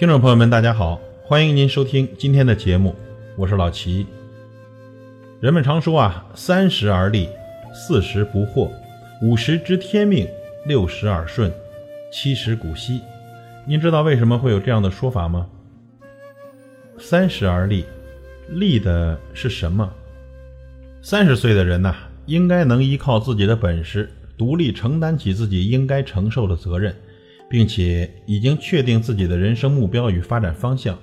听众朋友们，大家好，欢迎您收听今天的节目，我是老齐。人们常说啊，三十而立，四十不惑，五十知天命，六十耳顺，七十古稀。您知道为什么会有这样的说法吗？三十而立，立的是什么？三十岁的人呐，应该能依靠自己的本事，独立承担起自己应该承受的责任。并且已经确定自己的人生目标与发展方向。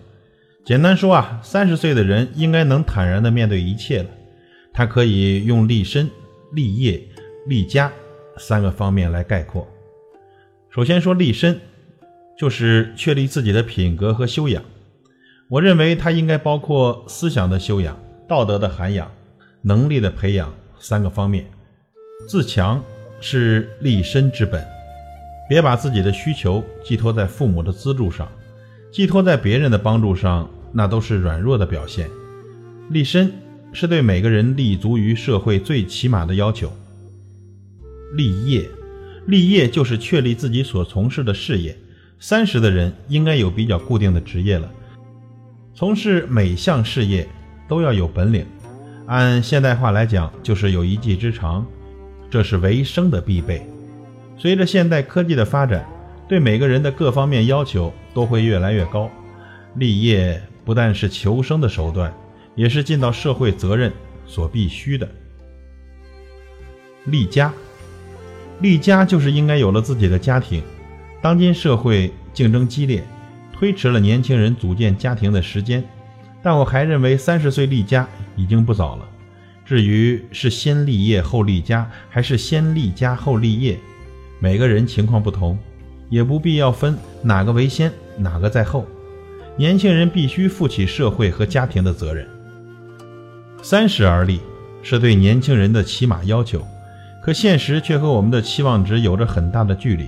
简单说啊，三十岁的人应该能坦然地面对一切了。他可以用立身、立业、立家三个方面来概括。首先说立身，就是确立自己的品格和修养。我认为它应该包括思想的修养、道德的涵养、能力的培养三个方面。自强是立身之本。别把自己的需求寄托在父母的资助上，寄托在别人的帮助上，那都是软弱的表现。立身是对每个人立足于社会最起码的要求。立业，立业就是确立自己所从事的事业。三十的人应该有比较固定的职业了，从事每项事业都要有本领，按现代化来讲，就是有一技之长，这是为生的必备。随着现代科技的发展，对每个人的各方面要求都会越来越高。立业不但是求生的手段，也是尽到社会责任所必须的。立家，立家就是应该有了自己的家庭。当今社会竞争激烈，推迟了年轻人组建家庭的时间。但我还认为三十岁立家已经不早了。至于是先立业后立家，还是先立家后立业？每个人情况不同，也不必要分哪个为先，哪个在后。年轻人必须负起社会和家庭的责任。三十而立是对年轻人的起码要求，可现实却和我们的期望值有着很大的距离。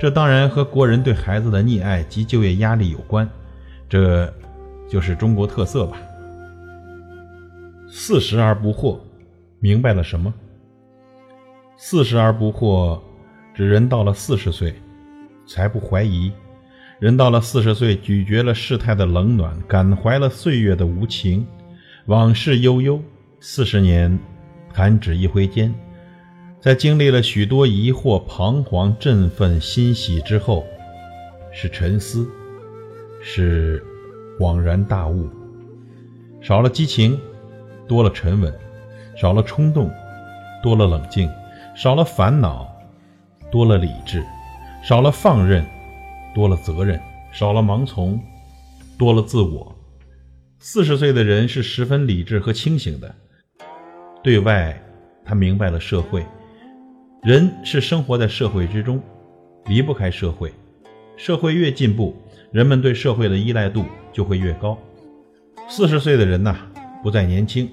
这当然和国人对孩子的溺爱及就业压力有关，这就是中国特色吧。四十而不惑，明白了什么？四十而不惑。指人到了四十岁，才不怀疑；人到了四十岁，咀嚼了世态的冷暖，感怀了岁月的无情。往事悠悠，四十年，弹指一挥间。在经历了许多疑惑、彷徨、振奋、欣喜之后，是沉思，是恍然大悟。少了激情，多了沉稳；少了冲动，多了冷静；少了烦恼。多了理智，少了放任；多了责任，少了盲从；多了自我。四十岁的人是十分理智和清醒的。对外，他明白了社会，人是生活在社会之中，离不开社会。社会越进步，人们对社会的依赖度就会越高。四十岁的人呐，不再年轻，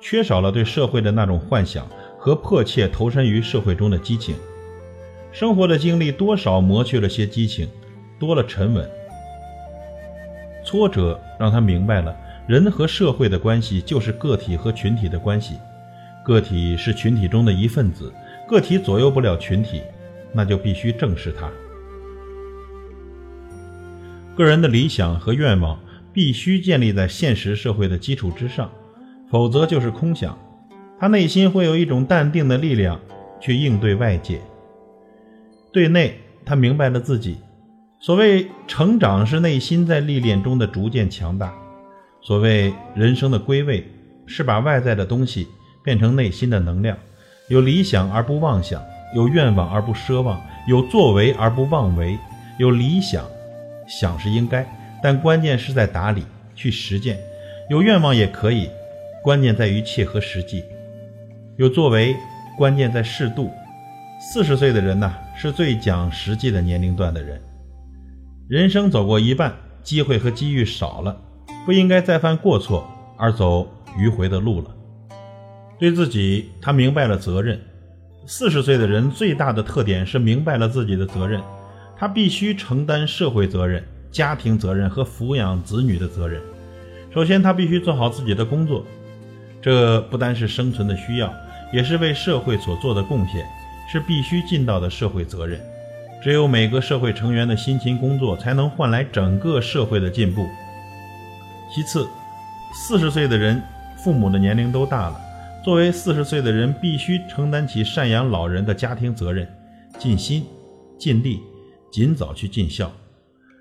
缺少了对社会的那种幻想和迫切投身于社会中的激情。生活的经历多少磨去了些激情，多了沉稳。挫折让他明白了，人和社会的关系就是个体和群体的关系，个体是群体中的一份子，个体左右不了群体，那就必须正视它。个人的理想和愿望必须建立在现实社会的基础之上，否则就是空想。他内心会有一种淡定的力量去应对外界。对内，他明白了自己。所谓成长，是内心在历练中的逐渐强大；所谓人生的归位，是把外在的东西变成内心的能量。有理想而不妄想，有愿望而不奢望，有作为而不妄为。有理想，想是应该，但关键是在打理去实践；有愿望也可以，关键在于切合实际；有作为，关键在适度。四十岁的人呐，是最讲实际的年龄段的人。人生走过一半，机会和机遇少了，不应该再犯过错而走迂回的路了。对自己，他明白了责任。四十岁的人最大的特点是明白了自己的责任，他必须承担社会责任、家庭责任和抚养子女的责任。首先，他必须做好自己的工作，这不单是生存的需要，也是为社会所做的贡献。是必须尽到的社会责任。只有每个社会成员的辛勤工作，才能换来整个社会的进步。其次，四十岁的人，父母的年龄都大了，作为四十岁的人，必须承担起赡养老人的家庭责任，尽心尽力，尽早去尽孝。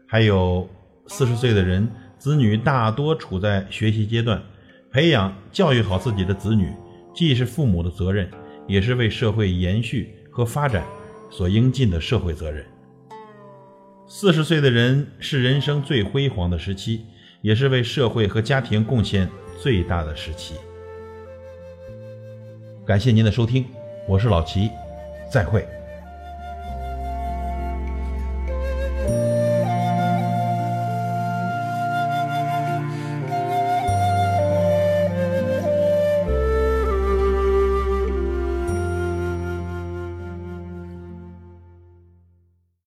还有四十岁的人，子女大多处在学习阶段，培养教育好自己的子女，既是父母的责任，也是为社会延续和发展所应尽的社会责任。四十岁的人是人生最辉煌的时期。也是为社会和家庭贡献最大的时期。感谢您的收听，我是老齐，再会。